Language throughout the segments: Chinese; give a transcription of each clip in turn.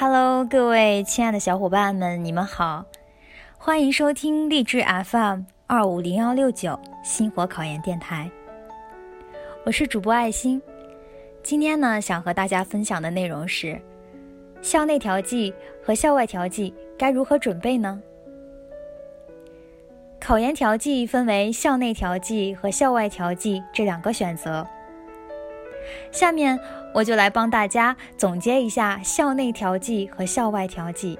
Hello，各位亲爱的小伙伴们，你们好，欢迎收听励志 FM 二五零幺六九星火考研电台。我是主播爱心，今天呢，想和大家分享的内容是校内调剂和校外调剂该如何准备呢？考研调剂分为校内调剂和校外调剂这两个选择。下面我就来帮大家总结一下校内调剂和校外调剂，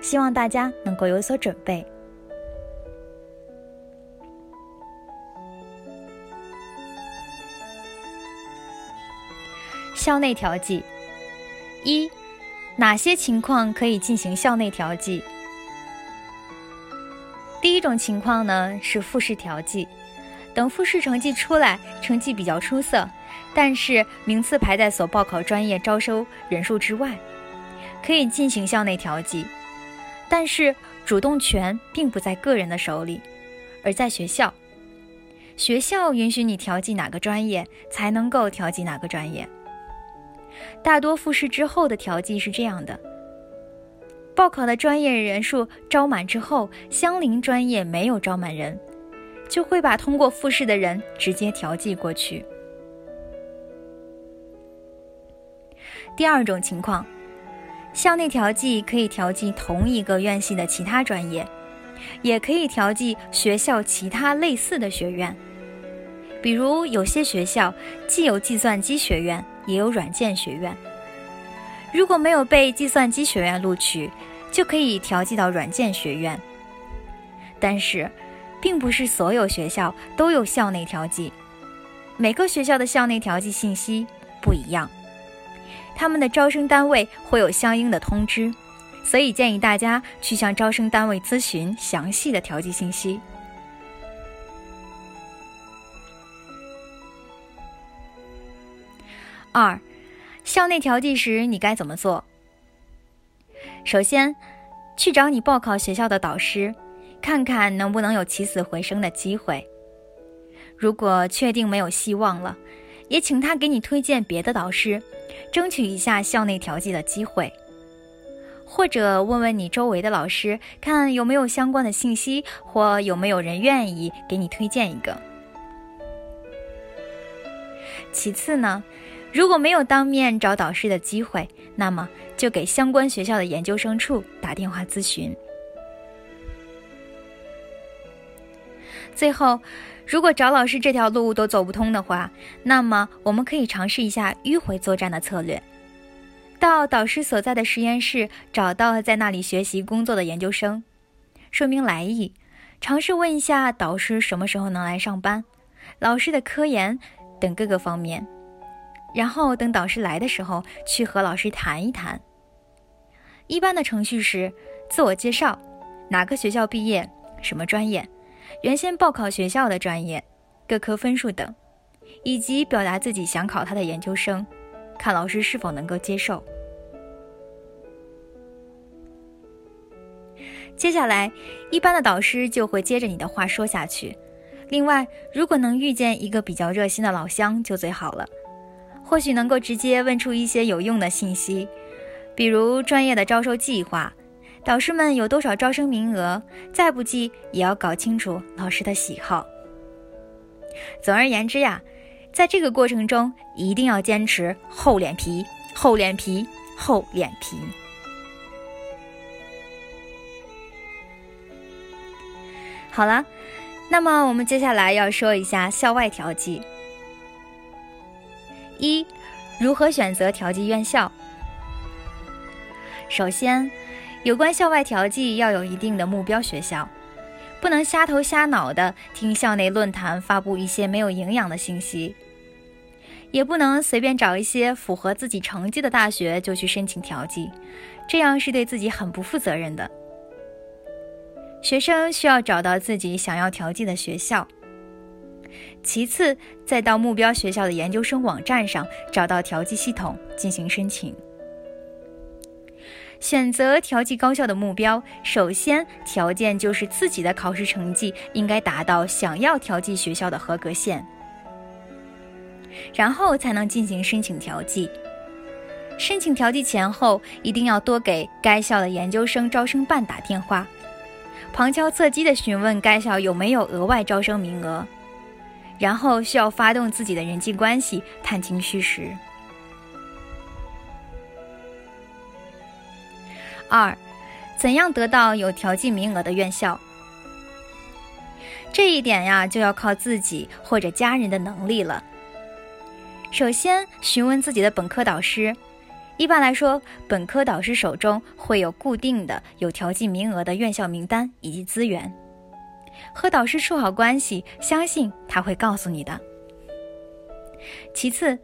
希望大家能够有所准备。校内调剂一，哪些情况可以进行校内调剂？第一种情况呢是复试调剂，等复试成绩出来，成绩比较出色。但是名次排在所报考专业招收人数之外，可以进行校内调剂，但是主动权并不在个人的手里，而在学校。学校允许你调剂哪个专业，才能够调剂哪个专业。大多复试之后的调剂是这样的：报考的专业人数招满之后，相邻专业没有招满人，就会把通过复试的人直接调剂过去。第二种情况，校内调剂可以调剂同一个院系的其他专业，也可以调剂学校其他类似的学院。比如有些学校既有计算机学院，也有软件学院。如果没有被计算机学院录取，就可以调剂到软件学院。但是，并不是所有学校都有校内调剂，每个学校的校内调剂信息不一样。他们的招生单位会有相应的通知，所以建议大家去向招生单位咨询详细的调剂信息。二，校内调剂时你该怎么做？首先，去找你报考学校的导师，看看能不能有起死回生的机会。如果确定没有希望了，也请他给你推荐别的导师。争取一下校内调剂的机会，或者问问你周围的老师，看有没有相关的信息，或有没有人愿意给你推荐一个。其次呢，如果没有当面找导师的机会，那么就给相关学校的研究生处打电话咨询。最后。如果找老师这条路都走不通的话，那么我们可以尝试一下迂回作战的策略，到导师所在的实验室找到在那里学习工作的研究生，说明来意，尝试问一下导师什么时候能来上班，老师的科研等各个方面，然后等导师来的时候去和老师谈一谈。一般的程序是自我介绍，哪个学校毕业，什么专业。原先报考学校的专业、各科分数等，以及表达自己想考他的研究生，看老师是否能够接受。接下来，一般的导师就会接着你的话说下去。另外，如果能遇见一个比较热心的老乡，就最好了，或许能够直接问出一些有用的信息，比如专业的招收计划。导师们有多少招生名额？再不济也要搞清楚老师的喜好。总而言之呀，在这个过程中一定要坚持厚脸皮，厚脸皮，厚脸皮。好了，那么我们接下来要说一下校外调剂。一，如何选择调剂院校？首先。有关校外调剂要有一定的目标学校，不能瞎头瞎脑的听校内论坛发布一些没有营养的信息，也不能随便找一些符合自己成绩的大学就去申请调剂，这样是对自己很不负责任的。学生需要找到自己想要调剂的学校，其次再到目标学校的研究生网站上找到调剂系统进行申请。选择调剂高校的目标，首先条件就是自己的考试成绩应该达到想要调剂学校的合格线，然后才能进行申请调剂。申请调剂前后一定要多给该校的研究生招生办打电话，旁敲侧击地询问该校有没有额外招生名额，然后需要发动自己的人际关系，探清虚实。二，怎样得到有调剂名额的院校？这一点呀，就要靠自己或者家人的能力了。首先，询问自己的本科导师。一般来说，本科导师手中会有固定的有调剂名额的院校名单以及资源。和导师处好关系，相信他会告诉你的。其次，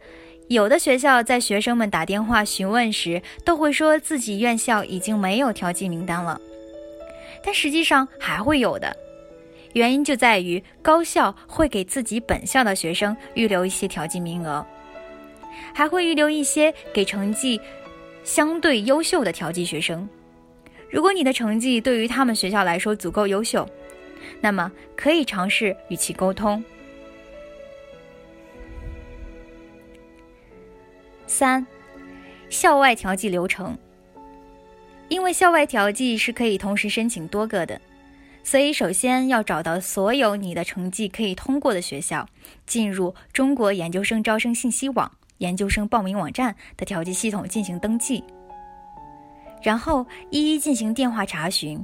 有的学校在学生们打电话询问时，都会说自己院校已经没有调剂名单了，但实际上还会有的。原因就在于高校会给自己本校的学生预留一些调剂名额。还会预留一些给成绩相对优秀的调剂学生。如果你的成绩对于他们学校来说足够优秀，那么可以尝试与其沟通。三、校外调剂流程。因为校外调剂是可以同时申请多个的，所以首先要找到所有你的成绩可以通过的学校，进入中国研究生招生信息网。研究生报名网站的调剂系统进行登记，然后一一进行电话查询。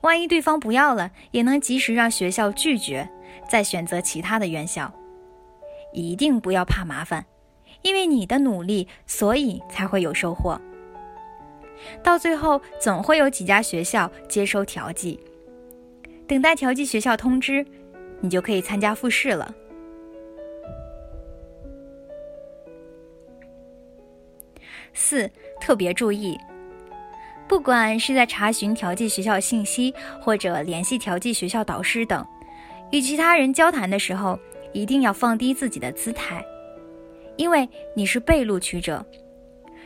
万一对方不要了，也能及时让学校拒绝，再选择其他的院校。一定不要怕麻烦，因为你的努力，所以才会有收获。到最后，总会有几家学校接收调剂，等待调剂学校通知，你就可以参加复试了。四、特别注意，不管是在查询调剂学校信息，或者联系调剂学校导师等，与其他人交谈的时候，一定要放低自己的姿态，因为你是被录取者，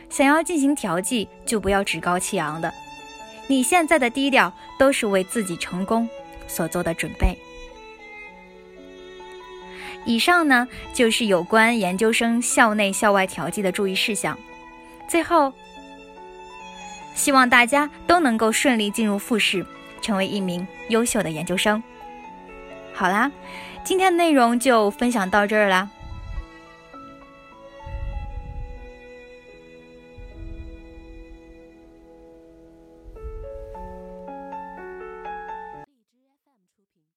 想要进行调剂，就不要趾高气昂的。你现在的低调，都是为自己成功所做的准备。以上呢，就是有关研究生校内校外调剂的注意事项。最后，希望大家都能够顺利进入复试，成为一名优秀的研究生。好啦，今天的内容就分享到这儿啦。